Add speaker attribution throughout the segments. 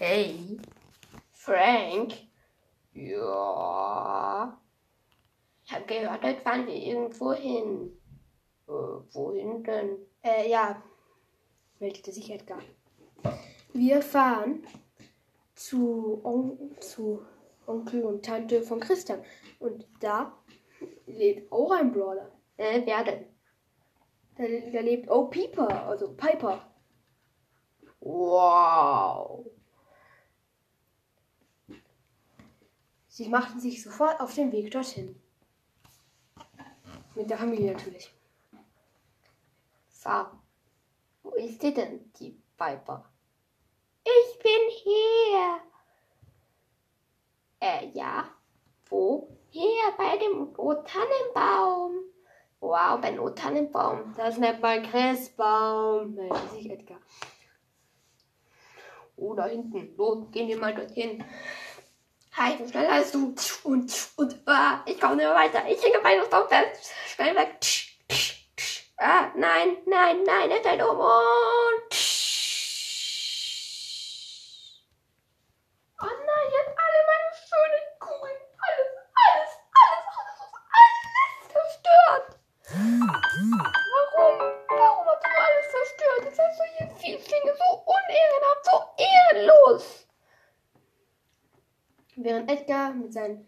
Speaker 1: Hey, Frank? Ja. Ich habe gehört, heute fahren wir irgendwo hin. Äh, wohin denn?
Speaker 2: Äh, ja, meldete sich Edgar. Wir fahren zu, On zu Onkel und Tante von Christian. Und da lebt auch ein Brawler.
Speaker 1: Äh, wer denn?
Speaker 2: Da, da lebt Oh Piper, also Piper.
Speaker 1: Wow.
Speaker 2: Sie machten sich sofort auf den Weg dorthin. Mit der Familie natürlich.
Speaker 1: So. Wo ist die denn, die Piper? Ich bin hier. Äh, ja. Wo? Hier, bei dem O-Tannenbaum. Wow, beim O-Tannenbaum.
Speaker 2: Das nennt man Christbaum, meldete sich Edgar.
Speaker 1: Oh, da hinten. Los, gehen wir mal dorthin. Hi, so schnell als du. Und, und, ah, ich komme nicht mehr weiter. Ich hänge bei Baum fest. Schnell weg. Ah, nein, nein, nein, er fällt um
Speaker 2: Während Edgar mit seinem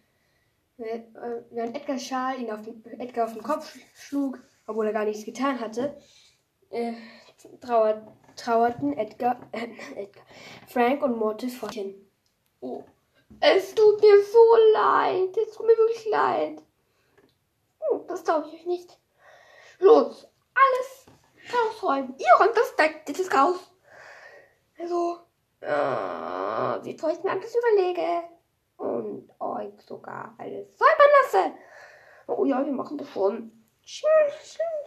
Speaker 2: äh, während Edgar Schal ihn auf den, Edgar auf den Kopf schlug, obwohl er gar nichts getan hatte, äh, trauert, trauerten Edgar, äh, Edgar, Frank und Mortis vor hin.
Speaker 1: Oh, es tut mir so leid. Es tut mir wirklich leid. Oh, das glaube ich euch nicht. Los, alles rausräumen. Ihr räumt das Deck, das ist raus. Also, äh, wie soll ich mir alles überlege? Euch sogar alles säubern lasse. Oh ja, wir machen das schon. Tschüss, tschüss.